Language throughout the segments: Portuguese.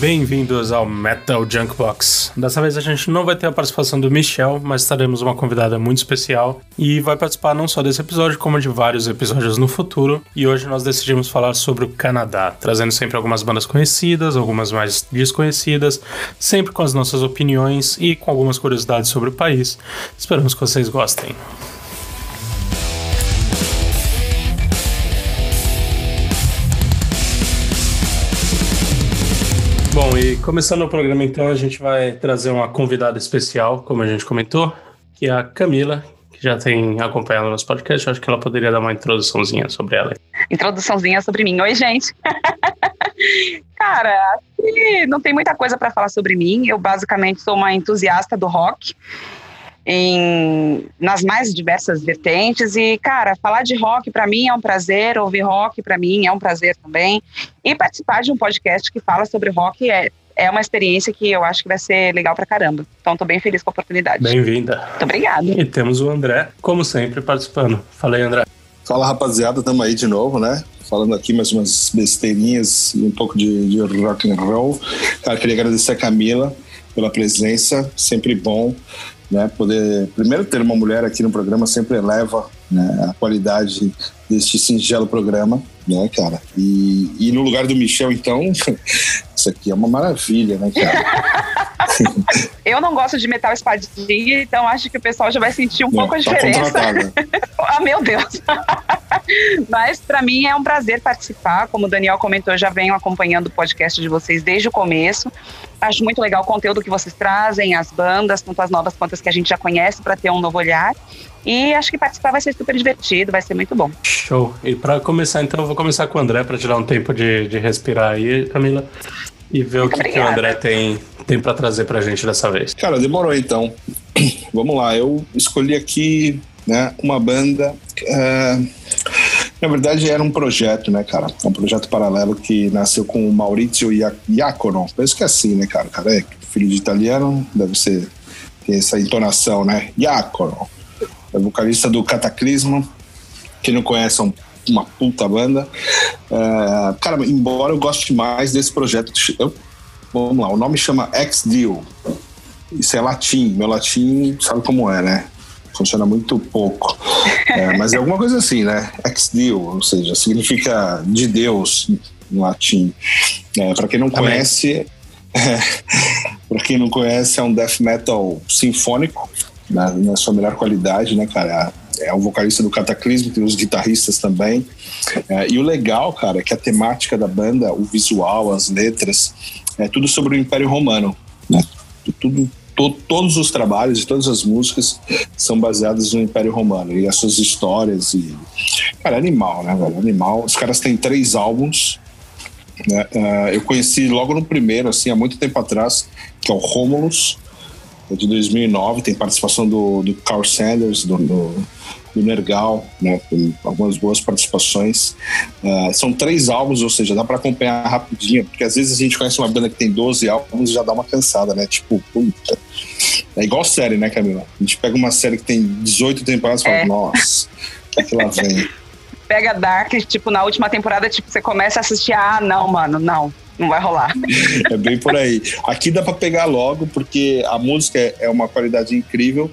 Bem-vindos ao Metal Junkbox. Dessa vez a gente não vai ter a participação do Michel, mas teremos uma convidada muito especial e vai participar não só desse episódio, como de vários episódios no futuro. E hoje nós decidimos falar sobre o Canadá, trazendo sempre algumas bandas conhecidas, algumas mais desconhecidas, sempre com as nossas opiniões e com algumas curiosidades sobre o país. Esperamos que vocês gostem. Começando o programa então, a gente vai trazer uma convidada especial, como a gente comentou, que é a Camila, que já tem acompanhado nosso podcast. Acho que ela poderia dar uma introduçãozinha sobre ela. Introduçãozinha sobre mim. Oi, gente. Cara, não tem muita coisa para falar sobre mim. Eu basicamente sou uma entusiasta do rock em, nas mais diversas vertentes. E, cara, falar de rock para mim é um prazer, ouvir rock para mim é um prazer também. E participar de um podcast que fala sobre rock é, é uma experiência que eu acho que vai ser legal pra caramba. Então, tô bem feliz com a oportunidade. Bem-vinda. Muito obrigada. E temos o André, como sempre, participando. Fala aí, André. Fala, rapaziada, tamo aí de novo, né? Falando aqui mais umas besteirinhas e um pouco de, de rock and roll. Cara, queria agradecer a Camila pela presença, sempre bom né? Poder, primeiro, ter uma mulher aqui no programa sempre eleva né, a qualidade deste singelo programa, né, cara? E, e no lugar do Michel, então, isso aqui é uma maravilha, né, cara? Eu não gosto de metal espadinha, então acho que o pessoal já vai sentir um não, pouco a tá diferença. ah, meu Deus! Mas para mim é um prazer participar. Como o Daniel comentou, eu já venho acompanhando o podcast de vocês desde o começo. Acho muito legal o conteúdo que vocês trazem, as bandas, tanto as novas quanto as que a gente já conhece, para ter um novo olhar. E acho que participar vai ser super divertido, vai ser muito bom. Show. E para começar, então, eu vou começar com o André para tirar um tempo de, de respirar aí, Camila. E ver muito o que, que, o André tem, tem para trazer para a gente dessa vez. Cara, demorou então. Vamos lá, eu escolhi aqui né, uma banda. Uh, na verdade, era um projeto, né, cara? Um projeto paralelo que nasceu com o Maurizio Iacono. Penso que é assim, né, cara? Cara é filho de italiano, deve ser. Tem essa entonação, né? Iacono. É vocalista do Cataclismo. Quem não conhece, é um, uma puta banda. Uh, cara, embora eu goste mais desse projeto. Eu, vamos lá, o nome chama Ex-Deal. Isso é latim. Meu latim sabe como é, né? Funciona muito pouco. É, mas é alguma coisa assim, né? Ex Deo, ou seja, significa de Deus no latim. É, para quem não conhece, é, para quem não conhece, é um death metal sinfônico na, na sua melhor qualidade, né, cara? É o vocalista do Cataclismo, tem os guitarristas também. É, e o legal, cara, é que a temática da banda, o visual, as letras, é tudo sobre o Império Romano. Né? Tudo to, todos os trabalhos e todas as músicas são baseadas no Império Romano e as suas histórias e cara, animal, né, velho? Animal. Os caras têm três álbuns. Né? Uh, eu conheci logo no primeiro, assim, há muito tempo atrás, que é o Romulus, é de 2009, tem participação do, do Carl Sanders, do, do do Nergal, né, com algumas boas participações. Uh, são três álbuns, ou seja, dá para acompanhar rapidinho, porque às vezes a gente conhece uma banda que tem 12 álbuns e já dá uma cansada, né? Tipo, puta. É igual série, né, Camila? A gente pega uma série que tem 18 temporadas e fala, é. nossa, o que, lá vem? Pega Dark, tipo, na última temporada, tipo, você começa a assistir, ah, não, mano, não não vai rolar. É bem por aí. Aqui dá para pegar logo, porque a música é uma qualidade incrível.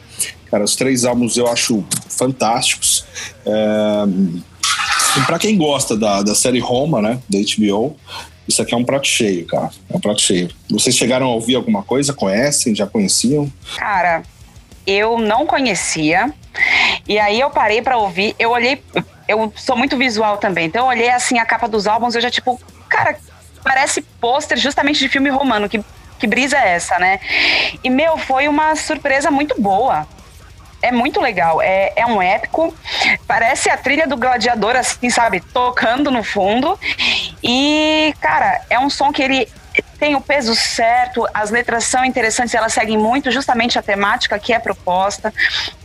Cara, os três álbuns eu acho fantásticos. É... Para quem gosta da, da série Roma, né, da HBO, isso aqui é um prato cheio, cara. É um prato cheio. Vocês chegaram a ouvir alguma coisa? Conhecem? Já conheciam? Cara, eu não conhecia. E aí eu parei para ouvir. Eu olhei. Eu sou muito visual também. Então eu olhei assim a capa dos álbuns. Eu já, tipo, cara, parece pôster justamente de filme romano. Que, que brisa é essa, né? E, meu, foi uma surpresa muito boa. É muito legal. É, é um épico. Parece a trilha do gladiador, assim, sabe? Tocando no fundo. E, cara, é um som que ele tem o peso certo, as letras são interessantes, elas seguem muito justamente a temática que é proposta.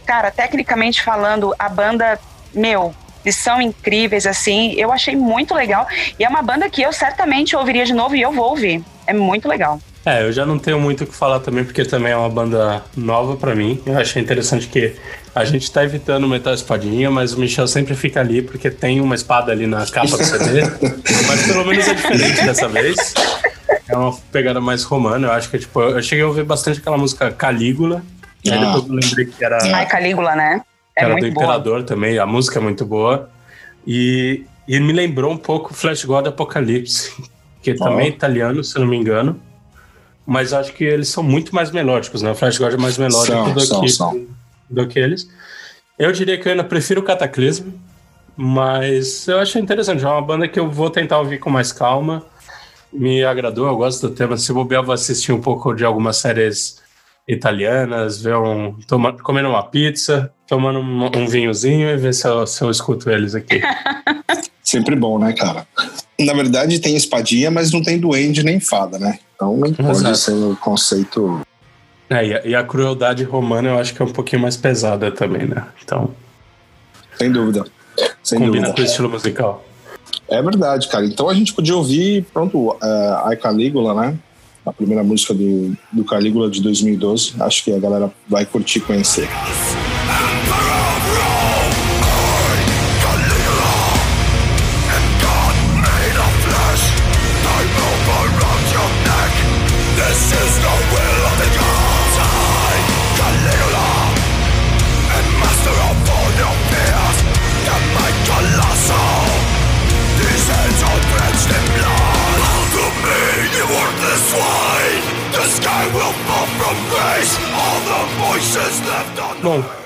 Cara, tecnicamente falando, a banda, meu, eles são incríveis, assim. Eu achei muito legal. E é uma banda que eu certamente ouviria de novo e eu vou ouvir. É muito legal. É, eu já não tenho muito o que falar também, porque também é uma banda nova para mim. Eu achei interessante que a gente tá evitando metal espadinha, mas o Michel sempre fica ali, porque tem uma espada ali na capa do CD. mas pelo menos é diferente dessa vez. é uma pegada mais romana. Eu acho que, tipo, eu cheguei a ouvir bastante aquela música Calígula. E aí Ah. depois eu lembrei que era, Ai, Calígula, né? É era do muito boa. Imperador também. A música é muito boa. E, e me lembrou um pouco Flash God Apocalipse, que também é italiano, se eu não me engano. Mas acho que eles são muito mais melódicos, né? O Flash God é mais melódico São, do, são, que, são. do que eles. Eu diria que eu ainda prefiro o Cataclismo, mas eu achei interessante. É uma banda que eu vou tentar ouvir com mais calma. Me agradou, eu gosto do tema. Se bobear, eu vou assistir um pouco de algumas séries italianas, ver um, toma, comendo uma pizza, tomando um, um vinhozinho e ver se eu, se eu escuto eles aqui. Sempre bom, né, cara? Na verdade, tem espadinha, mas não tem duende nem fada, né? Então não pode Exato. ser o conceito. É, e, a, e a crueldade romana eu acho que é um pouquinho mais pesada também, né? Então, Sem dúvida. Sem combina dúvida. com o estilo musical. É verdade, cara. Então a gente podia ouvir, pronto, a Calígula, né? A primeira música do, do Calígula de 2012. Acho que a galera vai curtir conhecer.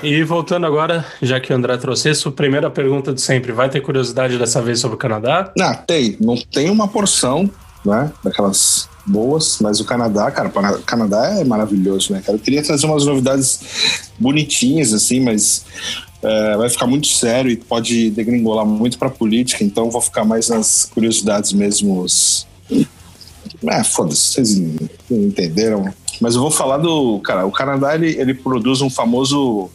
E voltando agora, já que o André trouxe isso, primeira pergunta de sempre: vai ter curiosidade dessa vez sobre o Canadá? Ah, tem. Não tem uma porção, né? Daquelas boas, mas o Canadá, cara, o Canadá é maravilhoso, né, cara? Eu queria trazer umas novidades bonitinhas, assim, mas é, vai ficar muito sério e pode degringolar muito pra política, então vou ficar mais nas curiosidades mesmo. É, foda-se, vocês entenderam. Mas eu vou falar do. Cara, o Canadá ele, ele produz um famoso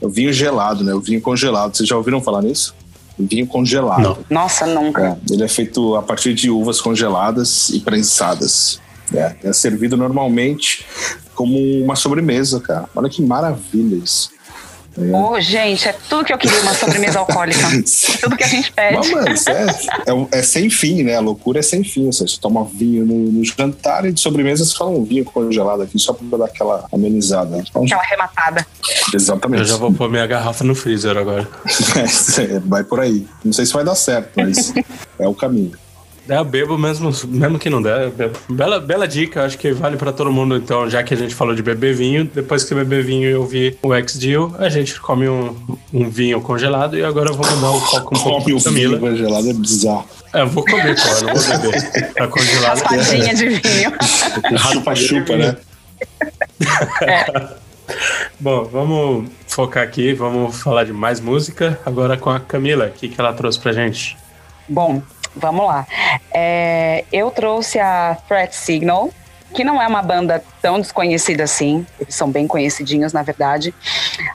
vinho gelado, né? O vinho congelado. Vocês já ouviram falar nisso? Vinho congelado. Não. Nossa, nunca. É, ele é feito a partir de uvas congeladas e prensadas. É, é servido normalmente como uma sobremesa, cara. Olha que maravilha isso. Ô, gente, é tudo que eu queria, uma sobremesa alcoólica. tudo que a gente pede. Mas, mano, é, é, é sem fim, né? A loucura é sem fim. Ou seja, você toma vinho no, no jantar e de sobremesa você fala um vinho congelado aqui só pra dar aquela amenizada. Então, Aquela arrematada. exatamente. Eu já vou pôr minha garrafa no freezer agora. É, vai por aí. Não sei se vai dar certo, mas é o caminho. É, eu bebo mesmo, mesmo que não der. eu bebo. Bela, bela dica, acho que vale pra todo mundo. Então, já que a gente falou de beber vinho, depois que beber vinho e ouvir o X-Deal, a gente come um, um vinho congelado e agora eu vou mudar o foco um pouco Come o pra Camila. vinho congelado é bizarro. É, eu vou comer, pô, eu não vou beber. Tá congelado. Raspadinha de vinho. Chupa-chupa, né? Bom, vamos focar aqui, vamos falar de mais música. Agora com a Camila, o que, que ela trouxe pra gente? Bom, vamos lá. É, eu trouxe a Threat Signal, que não é uma banda tão desconhecida assim. Eles são bem conhecidinhos, na verdade.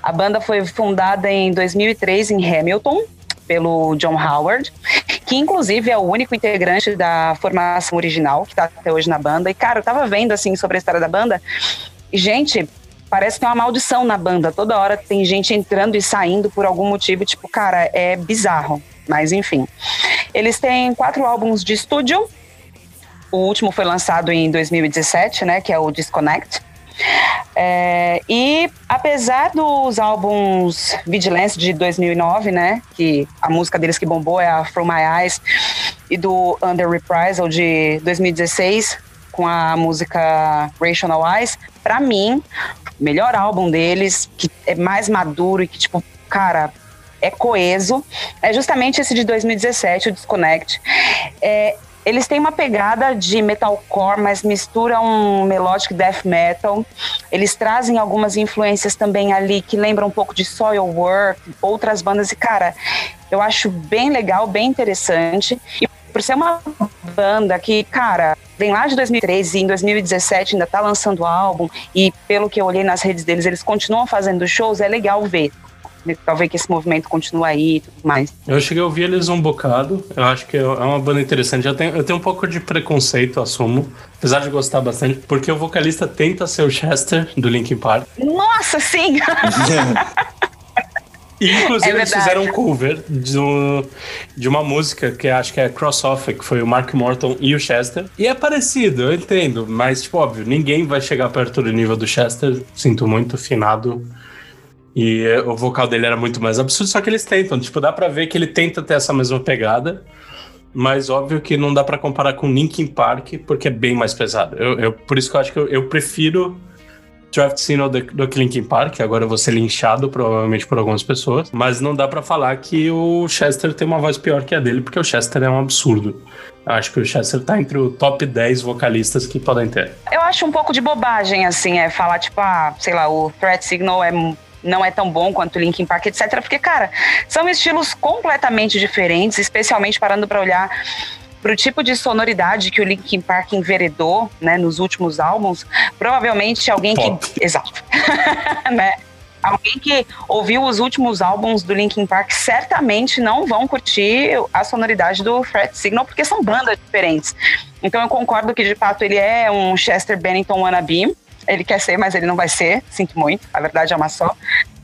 A banda foi fundada em 2003 em Hamilton, pelo John Howard, que inclusive é o único integrante da formação original que tá até hoje na banda. E, cara, eu tava vendo, assim, sobre a história da banda. E, gente, parece que tem uma maldição na banda. Toda hora tem gente entrando e saindo por algum motivo. Tipo, cara, é bizarro. Mas, enfim. Eles têm quatro álbuns de estúdio. O último foi lançado em 2017, né? Que é o Disconnect. É, e apesar dos álbuns Vigilance de 2009, né, que a música deles que bombou é a From My Eyes, e do Under Reprisal de 2016, com a música Rational Eyes, pra mim, o melhor álbum deles, que é mais maduro e que, tipo, cara, é coeso, é justamente esse de 2017, o Disconnect. É, eles têm uma pegada de metalcore, mas misturam um melodic death metal. Eles trazem algumas influências também ali que lembram um pouco de Soilwork, outras bandas. E, cara, eu acho bem legal, bem interessante. E por ser uma banda que, cara, vem lá de 2013 e em 2017 ainda tá lançando álbum. E pelo que eu olhei nas redes deles, eles continuam fazendo shows, é legal ver. Talvez que esse movimento continue aí e tudo mais. Eu cheguei a ouvir eles um bocado. Eu acho que é uma banda interessante. Eu tenho, eu tenho um pouco de preconceito, assumo. Apesar de gostar bastante, porque o vocalista tenta ser o Chester do Linkin Park. Nossa, sim! E, inclusive, é eles fizeram um cover de, de uma música que acho que é Crossover, que foi o Mark Morton e o Chester. E é parecido, eu entendo, mas, tipo, óbvio, ninguém vai chegar perto do nível do Chester. Sinto muito, finado. E o vocal dele era muito mais absurdo, só que eles tentam. Tipo, dá pra ver que ele tenta ter essa mesma pegada. Mas óbvio que não dá para comparar com Linkin Park, porque é bem mais pesado. Eu, eu por isso que eu acho que eu, eu prefiro Travis Sino do, do Linkin Park, agora eu vou ser linchado provavelmente por algumas pessoas, mas não dá para falar que o Chester tem uma voz pior que a dele, porque o Chester é um absurdo. Acho que o Chester tá entre o top 10 vocalistas que podem ter. Eu acho um pouco de bobagem, assim, é falar, tipo, ah, sei lá, o Threat Signal é não é tão bom quanto o Linkin Park, etc. Porque, cara, são estilos completamente diferentes, especialmente parando para olhar para o tipo de sonoridade que o Linkin Park enveredou, né, nos últimos álbuns, provavelmente alguém que, exato, né? Alguém que ouviu os últimos álbuns do Linkin Park certamente não vão curtir a sonoridade do Threat Signal, porque são bandas diferentes. Então eu concordo que de fato ele é um Chester Bennington wannabe. Ele quer ser, mas ele não vai ser. Sinto muito. A verdade é uma só.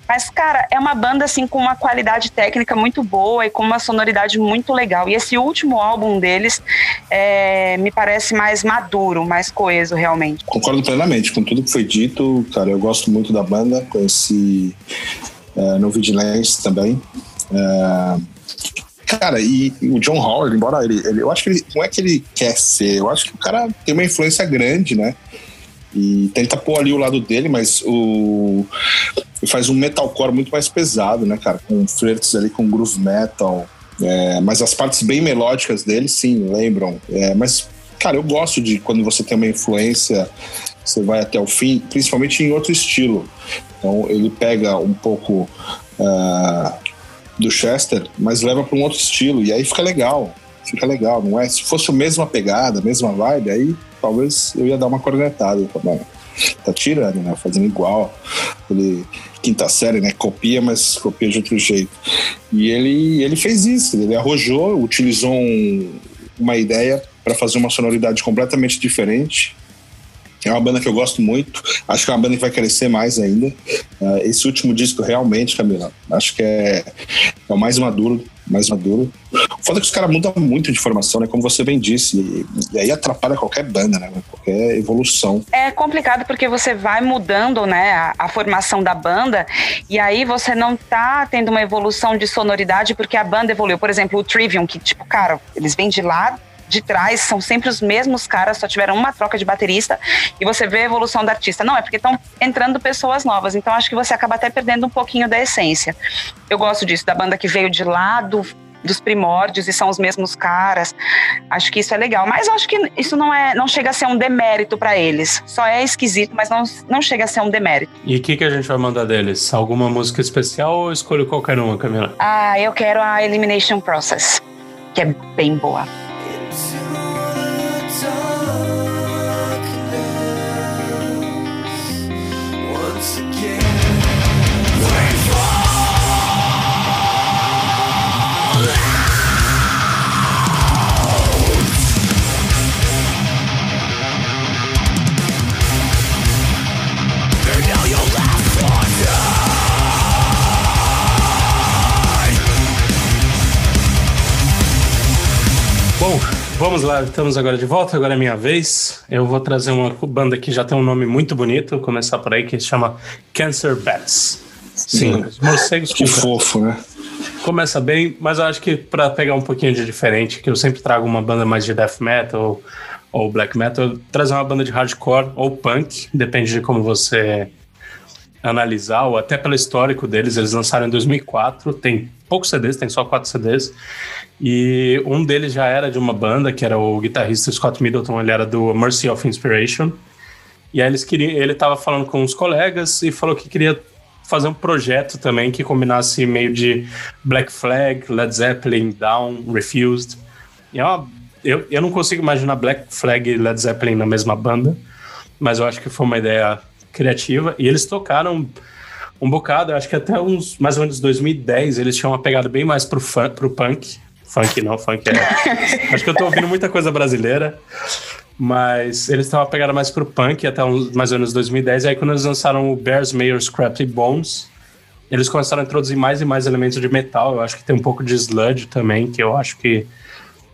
Mas, cara, é uma banda, assim, com uma qualidade técnica muito boa e com uma sonoridade muito legal. E esse último álbum deles é, me parece mais maduro, mais coeso, realmente. Concordo plenamente com tudo que foi dito. Cara, eu gosto muito da banda. Conheci é, no Vigilance também. É, cara, e, o John Howard, embora ele, ele, Eu acho que ele. Não é que ele quer ser, eu acho que o cara tem uma influência grande, né? E tenta pôr ali o lado dele, mas o. Faz um metalcore muito mais pesado, né, cara? Com flirts ali com groove metal. É, mas as partes bem melódicas dele, sim, lembram. É, mas, cara, eu gosto de quando você tem uma influência, você vai até o fim, principalmente em outro estilo. Então, ele pega um pouco uh, do Chester, mas leva para um outro estilo, e aí fica legal. Fica legal, não é? Se fosse a mesma pegada, a mesma vibe, aí talvez eu ia dar uma cornetada. Tá, tá tirando, né? Fazendo igual. Ele, quinta série, né? Copia, mas copia de outro jeito. E ele, ele fez isso, ele arrojou, utilizou um, uma ideia para fazer uma sonoridade completamente diferente. É uma banda que eu gosto muito, acho que é uma banda que vai crescer mais ainda. Uh, esse último disco, realmente, Camila, acho que é, é o mais maduro mais maduro. O foda é que os caras mudam muito de formação, né? Como você bem disse. E, aí atrapalha qualquer banda, né? Qualquer evolução. É complicado porque você vai mudando, né? A, a, formação da banda e aí você não tá tendo uma evolução de sonoridade porque a banda evoluiu. Por exemplo, o Trivium, que, tipo, cara, eles vêm de lá de trás são sempre os mesmos caras, só tiveram uma troca de baterista e você vê a evolução do artista. Não, é porque estão entrando pessoas novas, então acho que você acaba até perdendo um pouquinho da essência. Eu gosto disso, da banda que veio de lá do, dos primórdios e são os mesmos caras. Acho que isso é legal, mas acho que isso não é, não chega a ser um demérito para eles. Só é esquisito, mas não, não chega a ser um demérito. E o que, que a gente vai mandar deles? Alguma música especial ou escolho qualquer uma, Camila? Ah, eu quero a Elimination Process, que é bem boa. Bom, vamos lá, estamos agora de volta, agora é minha vez. Eu vou trazer uma banda que já tem um nome muito bonito, vou começar por aí, que se chama Cancer Bats. Sim, os morcegos que fofo, né? Começa bem, mas eu acho que para pegar um pouquinho de diferente, que eu sempre trago uma banda mais de death metal ou black metal, trazer uma banda de hardcore ou punk, depende de como você analisar, ou até pelo histórico deles, eles lançaram em 2004, tem poucos CDs, tem só quatro CDs, e um deles já era de uma banda, que era o guitarrista Scott Middleton, ele era do Mercy of Inspiration. E aí eles queriam, ele estava falando com uns colegas e falou que queria fazer um projeto também que combinasse meio de Black Flag, Led Zeppelin, Down, Refused. E é eu, eu não consigo imaginar Black Flag e Led Zeppelin na mesma banda, mas eu acho que foi uma ideia criativa. E eles tocaram um bocado, acho que até uns mais ou menos 2010 eles tinham uma pegada bem mais pro, fun, pro punk. Funk não, funk é. acho que eu tô ouvindo muita coisa brasileira. Mas eles estavam pegada mais pro punk até uns, mais ou menos 2010. E aí quando eles lançaram o Bears, Mayors, Scrappy Bones, eles começaram a introduzir mais e mais elementos de metal. Eu acho que tem um pouco de sludge também, que eu acho que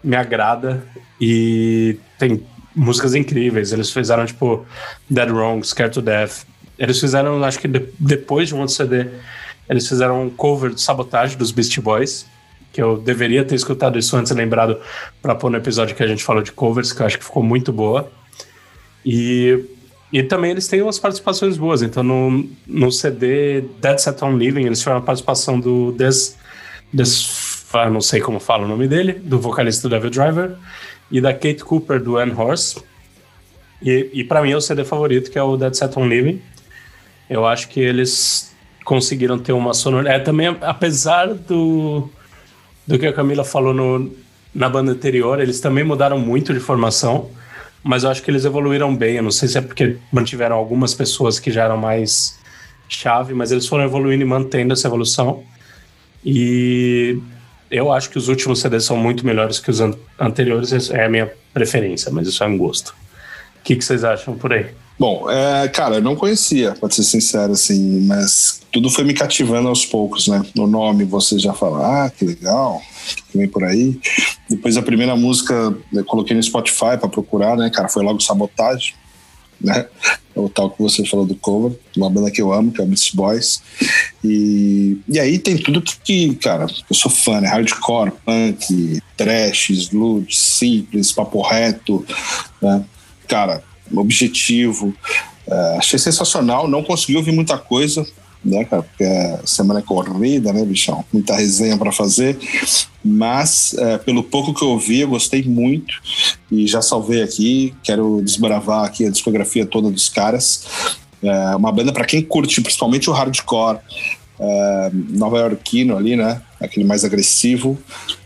me agrada. E tem músicas incríveis. Eles fizeram, tipo, Dead Wrong, Scared to Death. Eles fizeram, acho que de, depois de um outro CD, eles fizeram um cover de Sabotage dos Beastie Boys. Que eu deveria ter escutado isso antes, lembrado, para pôr no episódio que a gente falou de covers, que eu acho que ficou muito boa. E, e também eles têm umas participações boas. Então, no, no CD Dead Set On Living, eles tiveram a participação do Des, Des ah, não sei como fala o nome dele, do vocalista do Devil Driver, e da Kate Cooper do Anne Horse. E, e para mim é o CD favorito, que é o Dead Set On Living. Eu acho que eles conseguiram ter uma sonoridade. É, também, apesar do, do que a Camila falou no, na banda anterior, eles também mudaram muito de formação, mas eu acho que eles evoluíram bem. Eu não sei se é porque mantiveram algumas pessoas que já eram mais chave, mas eles foram evoluindo e mantendo essa evolução. E eu acho que os últimos CDs são muito melhores que os an anteriores, é a minha preferência, mas isso é um gosto. O que, que vocês acham por aí? Bom, é, cara, eu não conhecia, pode ser sincero, assim, mas tudo foi me cativando aos poucos, né? No nome você já fala, ah, que legal, que vem por aí. Depois a primeira música eu coloquei no Spotify para procurar, né, cara, foi logo Sabotagem, né? O tal que você falou do cover, uma banda que eu amo, que é o Beast Boys. E, e aí tem tudo que, que, cara, eu sou fã, né? Hardcore, punk, trash, sludge, simples, papo reto, né? Cara, objetivo. É, achei sensacional, não consegui ouvir muita coisa, né, cara? Porque a semana é corrida, né, bichão? Muita resenha para fazer. Mas, é, pelo pouco que eu ouvi, eu gostei muito e já salvei aqui. Quero desbravar aqui a discografia toda dos caras. É uma banda para quem curte, principalmente o hardcore é, nova-iorquino ali, né? Aquele mais agressivo.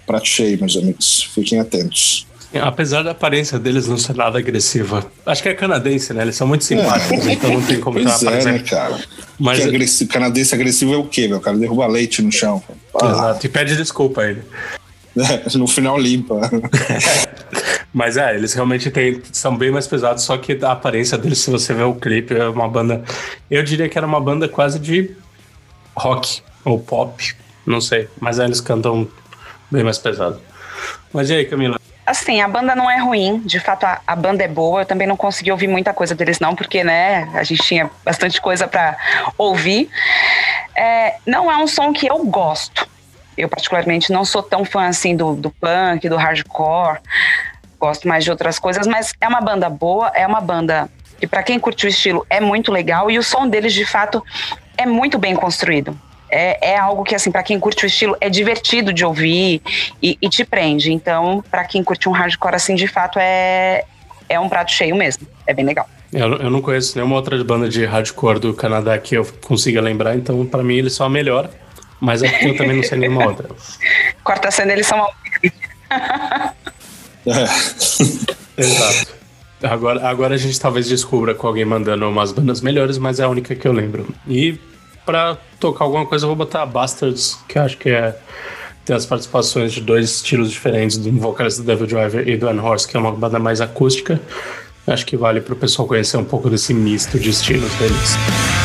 Prato cheio, meus amigos. Fiquem atentos. Apesar da aparência deles não ser nada agressiva. Acho que é canadense, né? Eles são muito simpáticos, é. então não tem como pois é, né, cara? Mas que agressivo, canadense agressivo é o quê, meu? O cara derruba leite no chão. Ah. Exato, e pede desculpa a ele. É, no final limpa. Mas é, eles realmente têm, são bem mais pesados, só que a aparência deles, se você ver o clipe, é uma banda. Eu diria que era uma banda quase de rock ou pop, não sei. Mas aí eles cantam bem mais pesado. Mas e aí, Camila? Assim, a banda não é ruim, de fato a, a, banda é boa. Eu também não consegui ouvir muita coisa deles, não, porque, né, a gente tinha bastante coisa para ouvir. É, não é um som que eu gosto. Eu, particularmente, não sou tão fã assim do, do punk, do hardcore. Gosto mais de outras coisas, mas é uma banda boa, é uma banda que, para quem curte o estilo, é muito legal e o som deles, de fato, é muito bem construído é, é algo que, assim, para quem curte o estilo, é divertido de ouvir e, e te prende. Então, para quem curte um hardcore, assim, de fato, é, é um prato cheio mesmo. É bem legal. Eu, eu não conheço nenhuma outra banda de hardcore do Canadá que eu consiga lembrar, então, para mim, eles são a melhor. Mas é porque eu também não sei nenhuma outra. Corta cena, eles são é. Exato. Agora, agora a gente talvez descubra com alguém mandando umas bandas melhores, mas é a única que eu lembro. E pra tocar alguma coisa, eu vou botar Bastards, que acho que é. Tem as participações de dois estilos diferentes, do vocalista do Devil Driver e do Anne Horse, que é uma banda mais acústica. Acho que vale pro pessoal conhecer um pouco desse misto de estilos deles.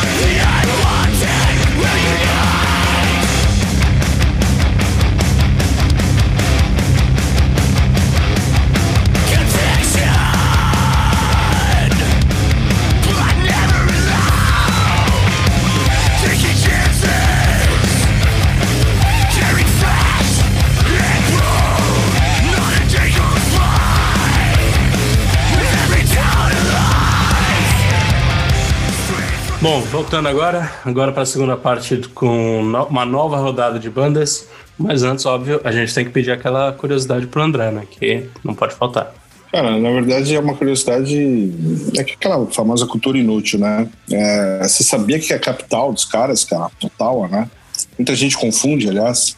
Bom, voltando agora, agora para a segunda parte com uma nova rodada de bandas. Mas antes, óbvio, a gente tem que pedir aquela curiosidade pro André, né? Que não pode faltar. Cara, na verdade é uma curiosidade, é aquela famosa cultura inútil, né? É, você sabia que a capital dos caras, cara, Ottawa, né? Muita gente confunde, aliás.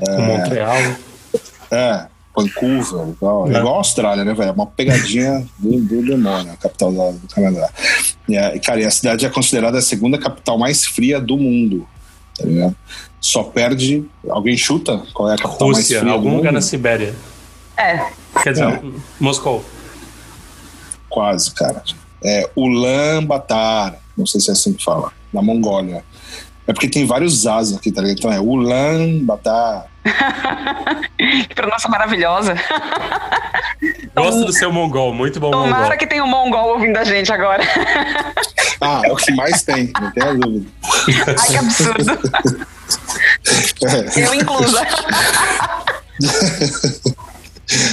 É, Montreal. É, Vancouver igual, é. igual a Austrália, né, velho? É uma pegadinha do, do demônio, a capital do Canadá. E, a, cara, e a cidade é considerada a segunda capital mais fria do mundo. Tá ligado? Só perde. Alguém chuta qual é a capital Rússia, mais fria? Algum lugar na Sibéria. É. Quer dizer, é. Moscou. Quase, cara. É Ulaanbaatar, não sei se é assim que fala, na Mongólia. É porque tem vários As aqui, tá ligado? Então é Ulan Batar. que pronúncia maravilhosa. Gosto do seu mongol, muito bom Tomara mongol. que tenha um mongol ouvindo a gente agora. Ah, é o que mais tem, não tem a dúvida. Ai, que absurdo. Eu inclusa.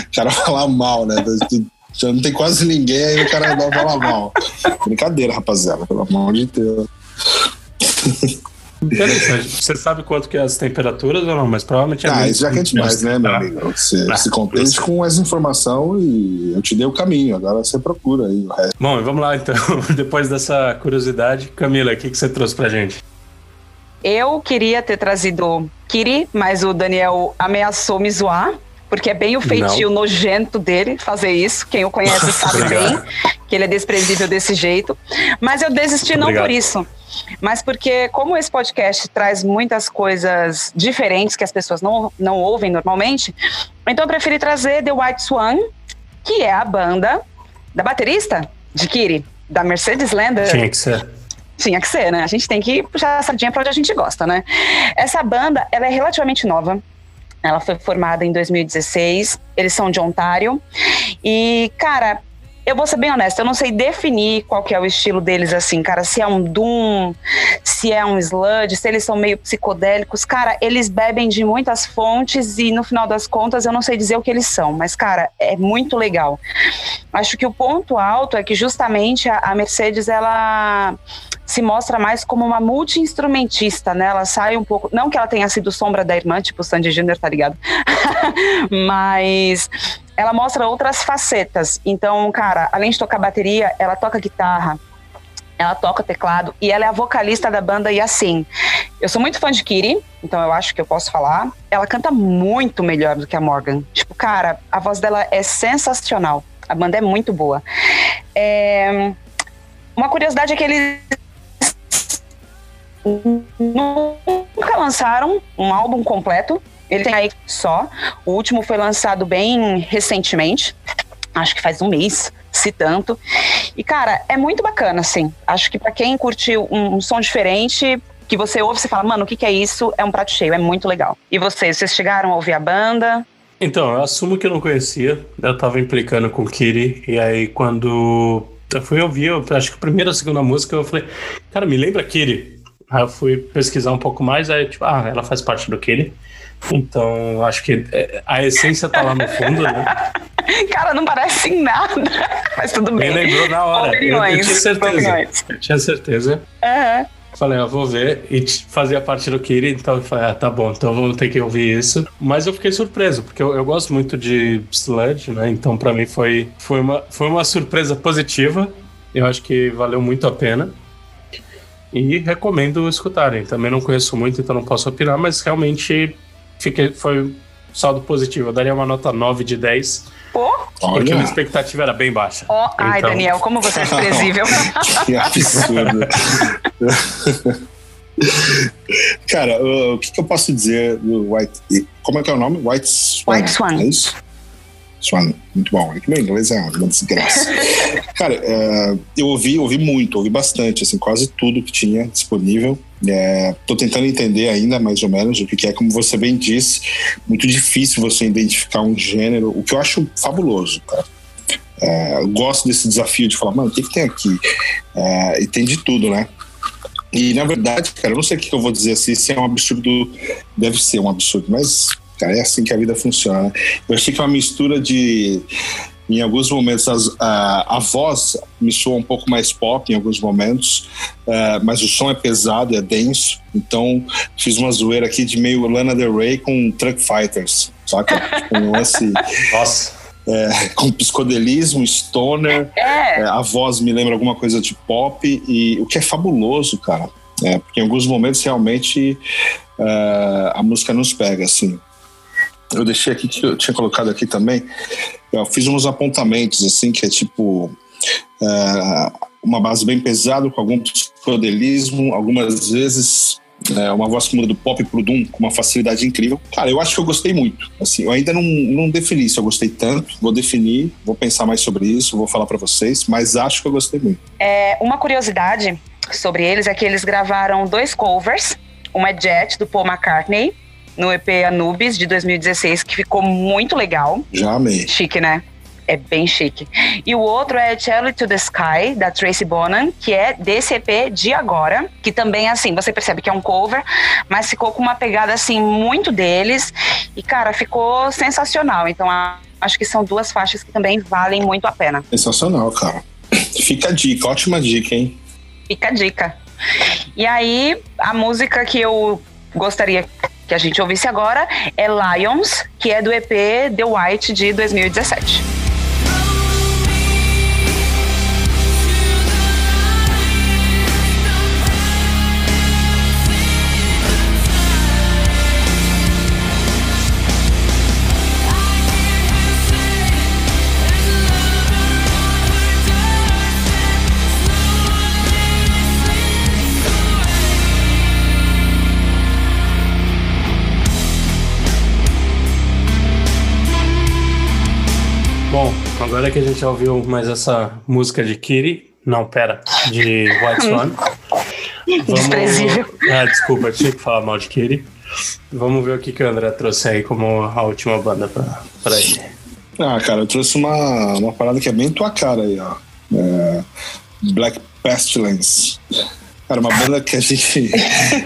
O cara falar mal, né? Já não tem quase ninguém, aí o cara vai falar mal. Brincadeira, rapaziada, pelo amor de Deus. Interessante. Você sabe quanto que é as temperaturas ou não? Mas provavelmente é Ah, isso já quer demais, né, meu Ah. amigo? Você Ah, se contente com essa informação e eu te dei o caminho. Agora você procura aí o resto. Bom, e vamos lá então. Depois dessa curiosidade, Camila, o que, que você trouxe pra gente? Eu queria ter trazido Kiri, mas o Daniel ameaçou me zoar, porque é bem o feitio nojento dele fazer isso. Quem o conhece sabe bem que ele é desprezível desse jeito. Mas eu desisti não Obrigado. por isso, mas porque, como esse podcast traz muitas coisas diferentes que as pessoas não, não ouvem normalmente, então eu preferi trazer The White Swan, que é a banda da baterista de Kiri, da Mercedes Lander. Tinha que ser. Tinha que ser, né? A gente tem que puxar a sardinha pra onde a gente gosta, né? Essa banda, ela é relativamente nova. Ela foi formada em 2016. Eles são de Ontário. E, cara, eu vou ser bem honesta, eu não sei definir qual que é o estilo deles, assim, cara. Se é um doom, se é um sludge, se eles são meio psicodélicos. Cara, eles bebem de muitas fontes e, no final das contas, eu não sei dizer o que eles são. Mas, cara, é muito legal. Acho que o ponto alto é que, justamente, a, Mercedes, ela se mostra mais como uma multi-instrumentista, né? Ela sai um pouco. Não que ela tenha sido sombra da irmã, tipo Sandy Júnior, tá ligado? Mas ela mostra outras facetas. Então, cara, além de tocar bateria, ela toca guitarra. Ela toca teclado e ela é a vocalista da banda e assim. Eu sou muito fã de Kiri, então eu acho que eu posso falar. Ela canta muito melhor do que a Morgan. Tipo, cara, a voz dela é sensacional. A banda é muito boa. É, Uma curiosidade é que eles nunca lançaram um álbum completo. Ele tem aí só. O último foi lançado bem recentemente. Acho que faz um mês, se tanto. E, cara, é muito bacana, assim. Acho que para quem curtiu um, um, som diferente, que você ouve, você fala, mano, o que, que é isso? É um prato cheio, é muito legal. E vocês, vocês chegaram a ouvir a banda? Então, eu assumo que eu não conhecia. Eu tava implicando com o Kiri. E aí, quando eu fui ouvir, eu acho que a primeira ou segunda música, eu falei, cara, me lembra Kiri. Aí eu fui pesquisar um pouco mais, aí, tipo, ah, ela faz parte do Kiri. Então, acho que a essência tá lá no fundo, né? Cara, não parece em nada, mas tudo bem. Me lembrou na hora. Eu, eu, tinha certeza. Eu tinha certeza. Uhum. Falei, eu vou ver. E fazia parte do Kiri, então eu falei, ah, tá bom, então vou ter que ouvir isso. Mas eu fiquei surpreso, porque eu, eu gosto muito de sludge, né? Então pra mim foi, foi, uma, foi uma surpresa positiva. Eu acho que valeu muito a pena. E recomendo escutarem. Também não conheço muito, então não posso opinar, mas realmente fiquei, foi um saldo positivo. Eu daria uma nota 9 de 10. Pô? Porque a minha expectativa era bem baixa. Oh, então... Ai, Daniel, como você é desprezível. que absurdo. Cara, o, o que, que, eu posso dizer do White. Como é que é o nome? White Swan. White Swan. É isso? Swan, muito bom. É que meu inglês é uma desgraça. Cara, uh, eu ouvi, ouvi muito, ouvi bastante, assim, quase tudo que tinha disponível. É, tô tentando entender ainda mais ou menos o que é, como você bem disse, muito difícil você identificar um gênero, o que eu acho fabuloso, cara. É, eu gosto desse desafio de falar, mano, o que, que tem aqui? É, e tem de tudo, né? E na verdade, cara, eu não sei o que eu vou dizer assim, se é um absurdo, deve ser um absurdo, mas cara, é assim que a vida funciona. Eu achei que é uma mistura de. Em alguns momentos as, a, a voz me soa um pouco mais pop em alguns momentos, uh, mas o som é pesado, é denso. Então fiz uma zoeira aqui de meio Lana Del Rey com Truck Fighters, saca? tipo, um lance. Nossa. É, com psicodelismo, stoner, é. É, a voz me lembra alguma coisa de pop, e o que é fabuloso, cara. É, porque em alguns momentos realmente uh, a música nos pega, assim eu deixei aqui que eu tinha colocado aqui também. Eu fiz uns apontamentos assim que é tipo é, uma base bem pesada com algum psicodelismo, algumas vezes é, uma voz que muda do pop pro doom com uma facilidade incrível. Cara, eu acho que eu gostei muito. Assim, eu ainda não, não defini se eu gostei tanto. Vou definir, vou pensar mais sobre isso, vou falar para vocês, mas acho que eu gostei muito. É, uma curiosidade sobre eles é que eles gravaram dois covers uma é Jet, do Paul McCartney, no EP Anubis, de 2016, que ficou muito legal. Já amei. Chique, né? É bem chique. E o outro é Cherry to the Sky, da Tracy Bonan, que é desse EP de agora, que também, assim, você percebe que é um cover, mas ficou com uma pegada, assim, muito deles. E, cara, ficou sensacional. Então, acho que são duas faixas que também valem muito a pena. Sensacional, cara. Fica a dica, ótima dica, hein? Fica a dica. E aí, a música que eu gostaria que a gente ouvisse agora é Lions, que é do EP The White de 2017. Agora que a gente já ouviu mais essa música de Kiri, não, pera, de White Swan. Vamos... Desprezível. Ah, desculpa, tinha que falar mal de Kiri. Vamos ver o que, que o André trouxe aí como a última banda pra, pra ele. Ah, cara, eu trouxe uma, uma parada que é bem tua cara aí, ó. É, Black Pestilence. Cara, uma banda que a gente,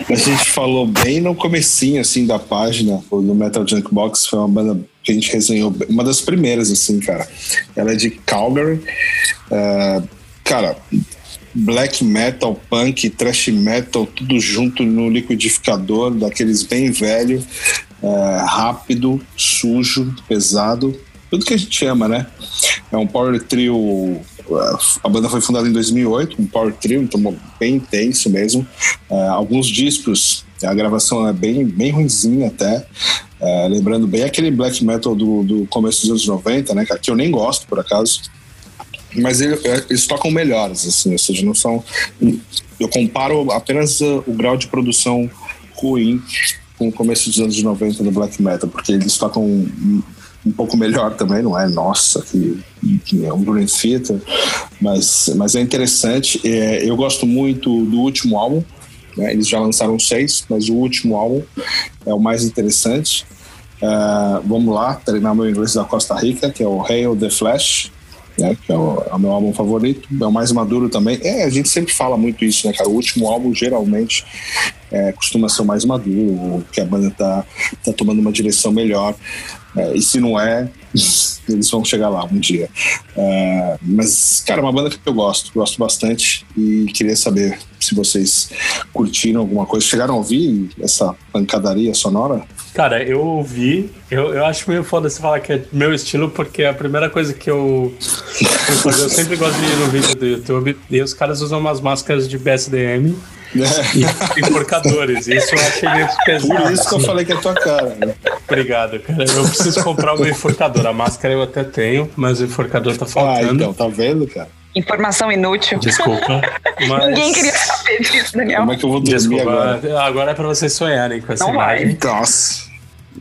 a gente falou bem no comecinho, assim, da página, do Metal Junk Box, foi uma banda que a gente resenhou, uma das primeiras, assim, cara. Ela é de Calgary. Uh, cara, black metal, punk, thrash metal, tudo junto no liquidificador, daqueles bem velho, uh, rápido, sujo, pesado. Tudo que a gente ama, né? É um power trio a banda foi fundada em 2008, um power trio, então bem intenso mesmo. Uh, alguns discos, a gravação é bem, bem ruimzinha até. Uh, lembrando bem aquele black metal do, do começo dos anos 90, né, que eu nem gosto, por acaso. Mas ele, é, eles tocam melhores, assim, ou seja, não são. Eu comparo apenas o grau de produção ruim com o começo dos anos 90 no black metal, porque eles tocam um pouco melhor também, não é? Nossa, que, que é um Dream Theater, mas, mas é interessante. É, eu gosto muito do último álbum, né? eles já lançaram seis, mas o último álbum é o mais interessante. Uh, vamos lá, treinar meu inglês da Costa Rica, que é o Hail the Flash, né, que é o, é o, meu álbum favorito, é o mais maduro também. É, a gente sempre fala muito isso, né, cara? O último álbum geralmente é, costuma ser o mais maduro, que a banda tá, tá tomando uma direção melhor. É, e se não é, eles vão chegar lá um dia. É, mas, cara, é uma banda que eu gosto, gosto bastante e queria saber se vocês curtiram alguma coisa. Chegaram a ouvir essa pancadaria sonora? Cara, eu ouvi. Eu, eu acho meio foda você falar que é meu estilo, porque a primeira coisa que eu. Eu, sempre gosto de ir no vídeo do YouTube e os caras usam umas máscaras de BSDM e enforcadores. Isso eu achei meio pesado. Por isso que eu falei que é tua cara. Né? Obrigado, cara. Eu preciso comprar o meu enforcador. A máscara eu até tenho, mas o enforcador tá faltando. Ah, então, tá vendo, cara? Informação inútil. Desculpa. Mas... Ninguém queria saber disso, Daniel. Como é que eu vou dormir Desculpa, agora? Agora é pra vocês sonharem com essa Não imagem. Vai. Nossa.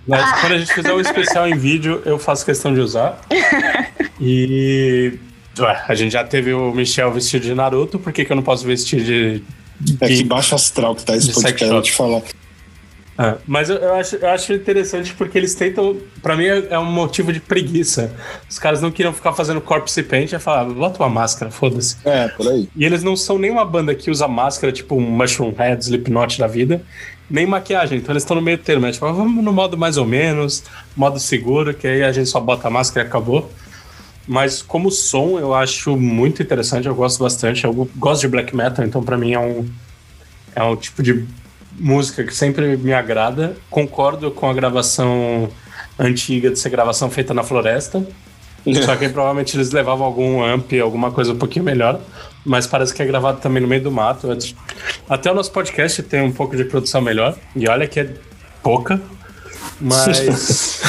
Mas ah. quando a gente fizer um especial em vídeo, eu faço questão de usar. E. Ué, a gente já teve o Michel vestido de Naruto, por que, que eu não posso vestir de. É que baixo astral que tá esse podcast, eu te falar. É, mas eu, eu, acho, eu acho interessante porque eles tentam. Pra mim é, é, um motivo de preguiça. Os caras não queriam ficar fazendo corpse paint e falar, bota uma máscara, foda-se. É, por aí. E eles não são nenhuma banda que usa máscara, tipo um Mushroom Head, Slipknot da vida, nem maquiagem. Então eles estão no meio termo. É tipo, vamos no modo mais ou menos, modo seguro, que aí a gente só bota a máscara e acabou. Mas como som, eu acho muito interessante, eu gosto bastante. Eu gosto de black metal, então para mim é um, é um tipo de música que sempre me agrada. Concordo com a gravação antiga de ser gravação feita na floresta. Só que provavelmente eles levavam algum amp, alguma coisa um pouquinho melhor. Mas parece que é gravado também no meio do mato. Até o nosso podcast tem um pouco de produção melhor. E olha que é pouca. Mas.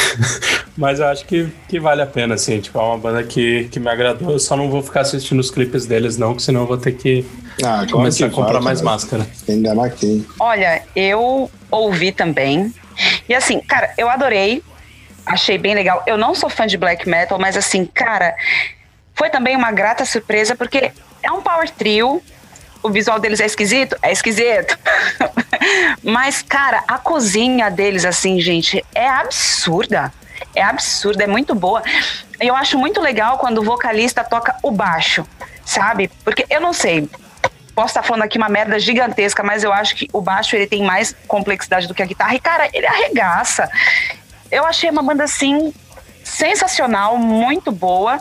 mas eu acho que, que vale a pena, assim. Tipo, é uma banda que, que me agradou. Eu só não vou ficar assistindo os clipes deles, não, porque senão eu vou ter que ah, começar a comprar vai, mais máscara. Enganar quem? Olha, eu ouvi também. E assim, cara, eu adorei. Achei bem legal. Eu não sou fã de black metal, mas assim, cara, foi também uma grata surpresa, porque é um power trio o visual deles é esquisito? É esquisito. Mas, cara, a cozinha deles, assim, gente, é absurda. É absurda, é muito boa. Eu acho muito legal quando o vocalista toca o baixo, sabe? Porque eu não sei, posso estar falando aqui uma merda gigantesca, mas eu acho que o baixo ele tem mais complexidade do que a guitarra. E, cara, ele arregaça. Eu achei uma banda, assim, sensacional, muito boa.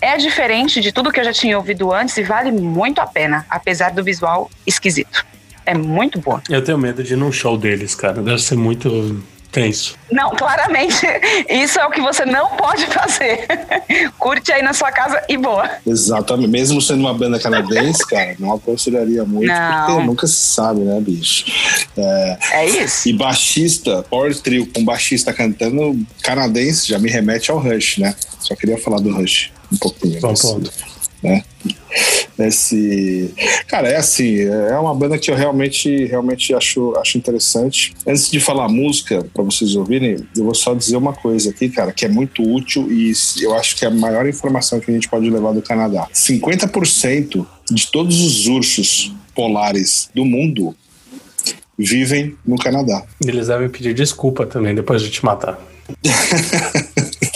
É diferente de tudo que eu já tinha ouvido antes e vale muito a pena, apesar do visual esquisito. É muito boa. Eu tenho medo de ir num show deles, cara. Deve ser muito tenso. Não, claramente, isso é o que você não pode fazer. Curte aí na sua casa e boa. Exatamente. Mesmo sendo uma banda canadense, cara, não aconselharia muito, não. porque nunca se sabe, né, bicho? É, é isso. E baixista, power trio com baixista cantando canadense já me remete ao Rush, né? Só queria falar do Rush um pouquinho. Bom ponto. Né? Esse, cara, é assim, é uma banda que eu realmente, realmente acho, acho interessante. Antes de falar música para vocês ouvirem, eu vou só dizer uma coisa aqui, cara, que é muito útil e eu acho que é a maior informação que a gente pode levar do Canadá. 50% de todos os ursos polares do mundo vivem no Canadá. Eles devem pedir desculpa também depois de te matar.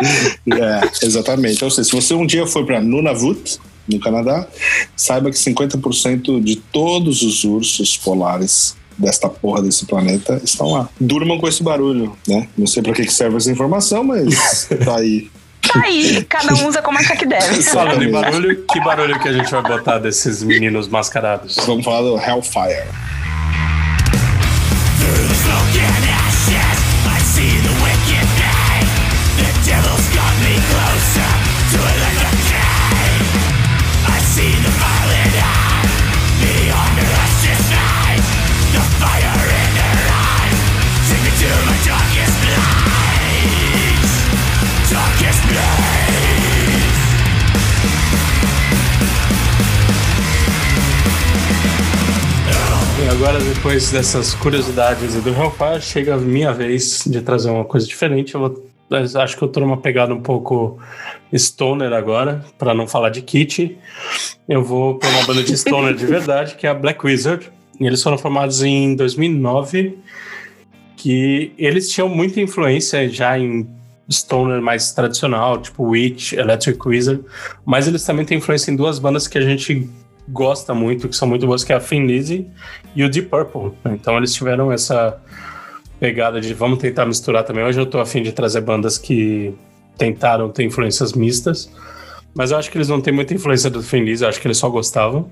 é, exatamente. Ou seja, se você um dia for para Nunavut, no Canadá, saiba que 50% de todos os ursos polares desta porra desse planeta estão lá. Durmam com esse barulho, né? Não sei para que serve essa informação, mas tá aí. Tá aí, cada um usa como acha que deve. Falando em barulho, que barulho que a gente vai botar desses meninos mascarados? Vamos falar do Hellfire. Agora, depois dessas curiosidades do Hellfire, chega a minha vez de trazer uma coisa diferente. Eu vou, acho que eu tô numa pegada um pouco stoner agora, para não falar de kit. Eu vou para uma banda de stoner de verdade, que é a Black Wizard. E eles foram formados em 2009, que eles tinham muita influência já em stoner mais tradicional, tipo Witch, Electric Wizard, mas eles também têm influência em duas bandas que a gente gosta muito, que são muito boas, que é a Thin Lizzy e o Deep Purple. Então eles tiveram essa pegada de vamos tentar misturar também. Hoje eu tô afim de trazer bandas que tentaram ter influências mistas, mas eu acho que eles não têm muita influência do Thin Lizzy, eu acho que eles só gostavam.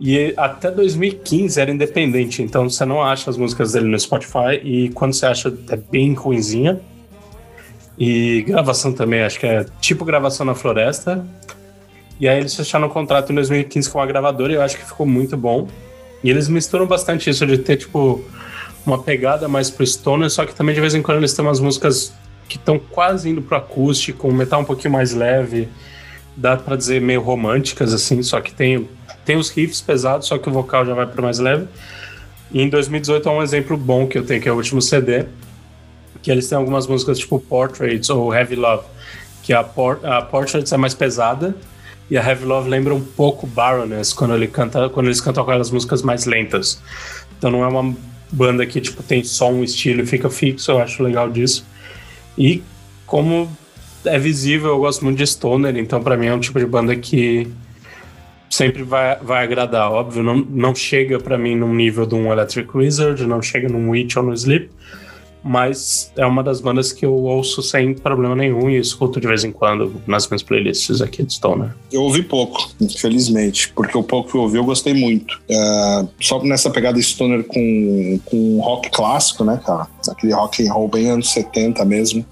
E até 2015 era independente, então você não acha as músicas dele no Spotify e quando você acha é bem ruinzinha. E gravação também, acho que é tipo gravação na floresta. E aí eles fecharam um contrato em 2015 com a gravadora e eu acho que ficou muito bom. E eles misturam bastante isso de ter, tipo, uma pegada mais pro stoner, só que também de vez em quando eles têm umas músicas que estão quase indo pro acústico, um metal um pouquinho mais leve, dá para dizer meio românticas, assim, só que tem, tem os riffs pesados, só que o vocal já vai pro mais leve. E em 2018 é um exemplo bom que eu tenho, que é o último CD, que eles têm algumas músicas tipo Portraits ou Heavy Love, que a, Por a Portraits é mais pesada, e a Heavy Love lembra um pouco Baroness quando ele canta, quando eles cantam aquelas músicas mais lentas. Então não é uma banda que tipo tem só um estilo e fica fixo, eu acho legal disso. E como é visível, eu gosto muito de stoner, então para mim é um tipo de banda que sempre vai, vai agradar, óbvio, não, não chega para mim num nível de um Electric Wizard, não chega num Witch ou no Sleep, mas é uma das bandas que eu ouço sem problema nenhum e escuto de vez em quando nas minhas playlists aqui de Stoner. Eu ouvi pouco, infelizmente, porque o pouco que eu ouvi eu gostei muito. É, só nessa pegada Stoner com, com rock clássico, né, cara? Aquele rock and roll bem anos 70 mesmo.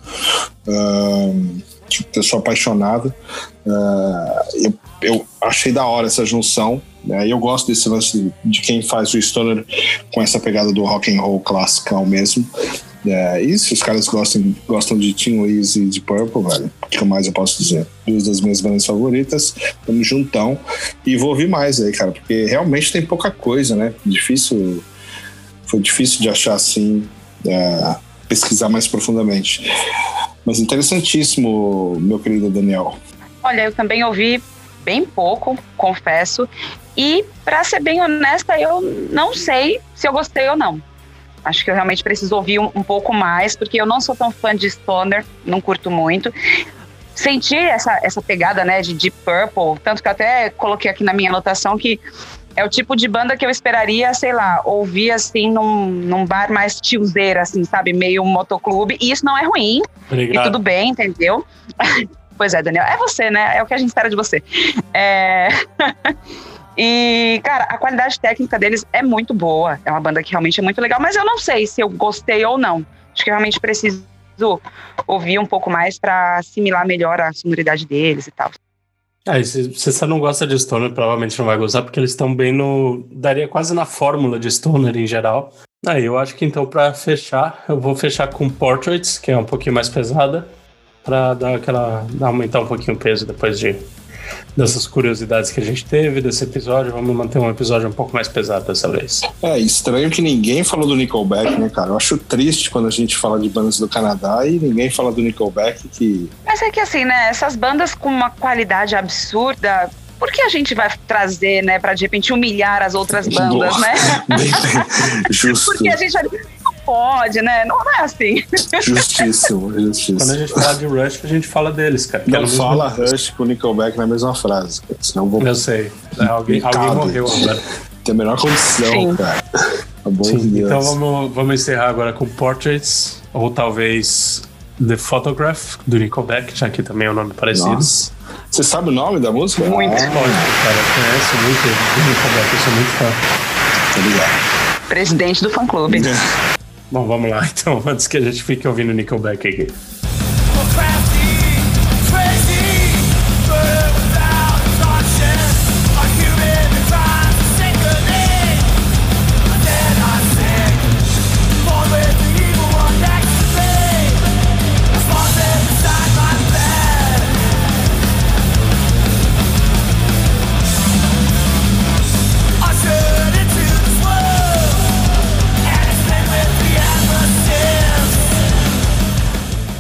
É, eu sou apaixonado. É, eu, eu achei da hora essa junção. Né? Eu gosto desse lance de quem faz o Stoner com essa pegada do rock and roll clássico mesmo. É, e se os caras gostam, gostam de Tim Wiz e de Purple, velho, o que mais eu posso dizer? Duas das minhas bandas favoritas, tamo juntão. E vou ouvir mais aí, cara, porque realmente tem pouca coisa, né? Difícil. Foi difícil de achar assim, é, pesquisar mais profundamente. Mas interessantíssimo, meu querido Daniel. Olha, eu também ouvi bem pouco, confesso. E, para ser bem honesta, eu não sei se eu gostei ou não. Acho que eu realmente preciso ouvir um, um pouco mais, porque eu não sou tão fã de Stoner, não curto muito sentir essa, essa pegada, né, de Deep Purple, tanto que eu até coloquei aqui na minha anotação que é o tipo de banda que eu esperaria, sei lá, ouvir assim num, num bar mais tiozeira, assim, sabe? Meio motoclube. E isso não é ruim. Obrigado. E tudo bem, entendeu? pois é, Daniel. É você, né? É o que a gente espera de você. É... e, cara, a qualidade técnica deles é muito boa. É uma banda que realmente é muito legal, mas eu não sei se eu gostei ou não. Acho que realmente preciso ouvir um pouco mais para assimilar melhor a sonoridade deles e tal. É, se você não gosta de Stoner, provavelmente não vai gostar, porque eles estão bem no. daria quase na fórmula de Stoner em geral. Aí eu acho que então, para fechar, eu vou fechar com Portraits, que é um pouquinho mais pesada, para dar aquela. aumentar um pouquinho o peso depois de dessas curiosidades que a gente teve desse episódio. Vamos manter um episódio um pouco mais pesado dessa vez. É estranho que ninguém falou do Nickelback, né, cara? Eu acho triste quando a gente fala de bandas do Canadá e ninguém fala do Nickelback que. Mas é que assim, né? Essas bandas com uma qualidade absurda, por que a gente vai trazer, né, pra de repente humilhar as outras bandas, Boa. né? Justo. Porque a gente vai pode, né? Não é assim. Justíssimo, justíssimo. Quando a gente fala de Rush, a gente fala deles, cara. Não fala Rush com Nickelback na mesma frase, cara. Senão vou... Eu sei. É, alguém, alguém morreu agora. Tem a menor condição, Sim. cara. Sim, de então vamos, vamos encerrar agora com Portraits, ou talvez The Photograph, do Nickelback, já que também é um nome parecido. Nossa. Você sabe o nome da música? Muito. Ah. Lógico, cara. Eu conheço muito o Nickelback, eu sou muito fã. Tá ligado. Presidente do fã-clube. Bom, vamos lá então, antes que a gente fique ouvindo Nickelback aqui.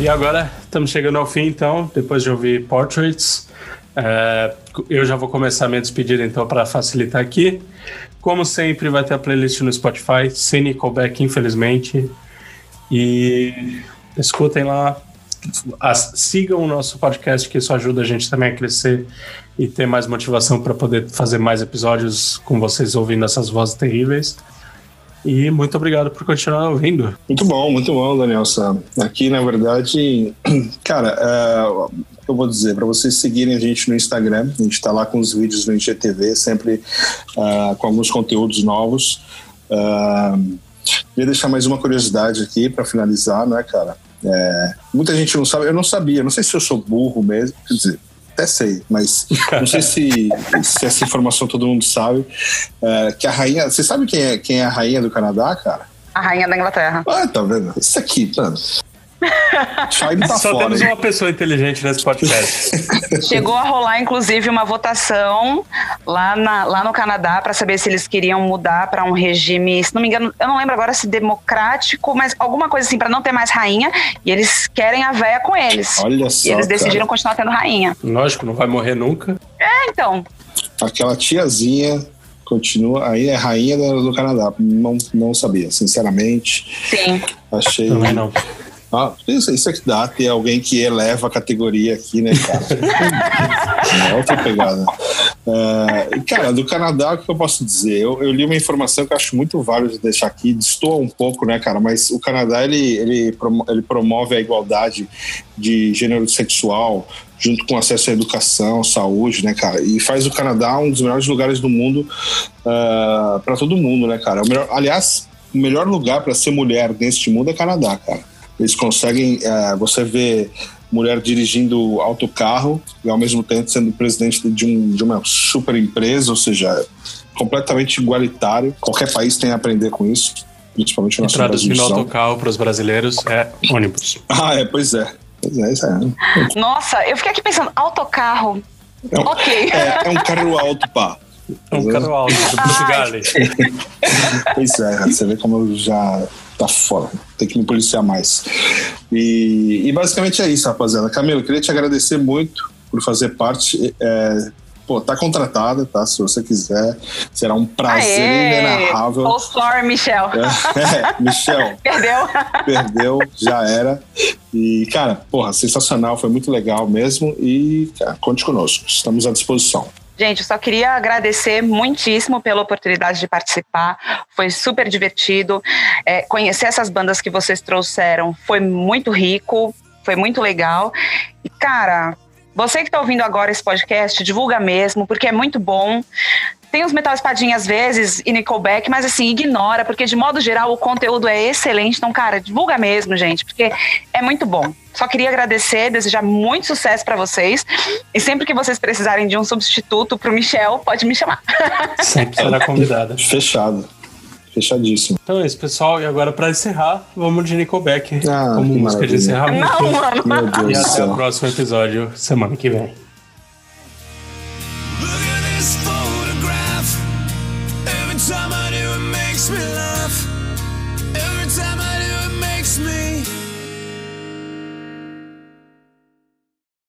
E agora estamos chegando ao fim, então, depois de ouvir Portraits. É, eu já vou começar a me despedir, então, para facilitar aqui. Como sempre, vai ter a playlist no Spotify, sem Nickelback, infelizmente. E escutem lá, as, sigam o nosso podcast, que isso ajuda a gente também a crescer e ter mais motivação para poder fazer mais episódios com vocês ouvindo essas vozes terríveis. E muito obrigado por continuar ouvindo. Muito bom, muito bom, Daniel Sam. Aqui, na verdade, cara, é, eu vou dizer, para vocês seguirem a gente no Instagram, a gente está lá com os vídeos no IGTV, sempre uh, com alguns conteúdos novos. Uh, queria deixar mais uma curiosidade aqui para finalizar, né, cara? É, muita gente não sabe, eu não sabia, não sei se eu sou burro mesmo, quer dizer, até sei, mas não sei se, se essa informação todo mundo sabe. É, que a rainha. Você sabe quem é, quem é a rainha do Canadá, cara? A rainha da Inglaterra. Ah, tá vendo? Isso aqui, mano. Tá Só fora, temos hein? uma pessoa inteligente nesse podcast. Chegou a rolar, inclusive, uma votação lá, na, lá no Canadá para saber se eles queriam mudar para um regime, se não me engano, eu não lembro agora se democrático, mas alguma coisa assim, para não ter mais rainha. E eles querem a véia com eles. Olha só. E eles decidiram cara. continuar tendo rainha. Lógico, não vai morrer nunca. É, então. Aquela tiazinha continua aí é rainha do, do, Canadá. Não, não sabia, sinceramente. Sim. Achei. Também não. Ah, isso, isso é que dá ter alguém que eleva a categoria aqui, né, cara? é outra pegada. É, cara, do Canadá, o que eu posso dizer? Eu, eu, li uma informação que eu acho muito válida de deixar aqui, destoa um pouco, né, cara? Mas o Canadá, ele, ele, ele promove a igualdade de gênero sexual, junto com acesso à educação, saúde, né, cara? E faz o Canadá um dos melhores lugares do mundo uh, para todo mundo, né, cara? O melhor, aliás, o melhor lugar para ser mulher neste mundo é Canadá, cara. Eles conseguem, é, você vê mulher dirigindo autocarro e ao mesmo tempo sendo presidente de, um, de uma super empresa, ou seja, completamente igualitário. Qualquer país tem a aprender com isso, principalmente o nosso Traduzindo autocarro para os brasileiros é ônibus. Ah, é, pois é. Pois é, isso é. Nossa, eu fiquei aqui pensando, autocarro. É um, ok. É, é um carro alto, pá. É um carro alto, do Portugal. pois é, você vê como eu já tá fora. Tem que me policiar mais. E, e basicamente é isso, rapaziada. Camilo, queria te agradecer muito por fazer parte. É, pô, tá contratada, tá? Se você quiser, será um prazer Aê! inenarrável. Sorry, Michel. É, Michel. Perdeu. Perdeu, já era. E, cara, porra, sensacional, foi muito legal mesmo. E, cara, conte conosco, estamos à disposição. Gente, eu só queria agradecer muitíssimo pela oportunidade de participar. Foi super divertido. É, conhecer essas bandas que vocês trouxeram foi muito rico, foi muito legal. E, cara, você que está ouvindo agora esse podcast, divulga mesmo, porque é muito bom. Tem os Metal Espadinha às vezes e Nickelback, mas assim, ignora, porque de modo geral o conteúdo é excelente. Então, cara, divulga mesmo, gente, porque é muito bom. Só queria agradecer, desejar muito sucesso para vocês. E sempre que vocês precisarem de um substituto pro Michel, pode me chamar. Sempre será convidada. Fechado. Fechadíssimo. Então é isso, pessoal. E agora, para encerrar, vamos de Nickelback ah, como música maravilha. de encerramento. Não, mano. Meu Deus e até o próximo episódio, semana que vem. Makes.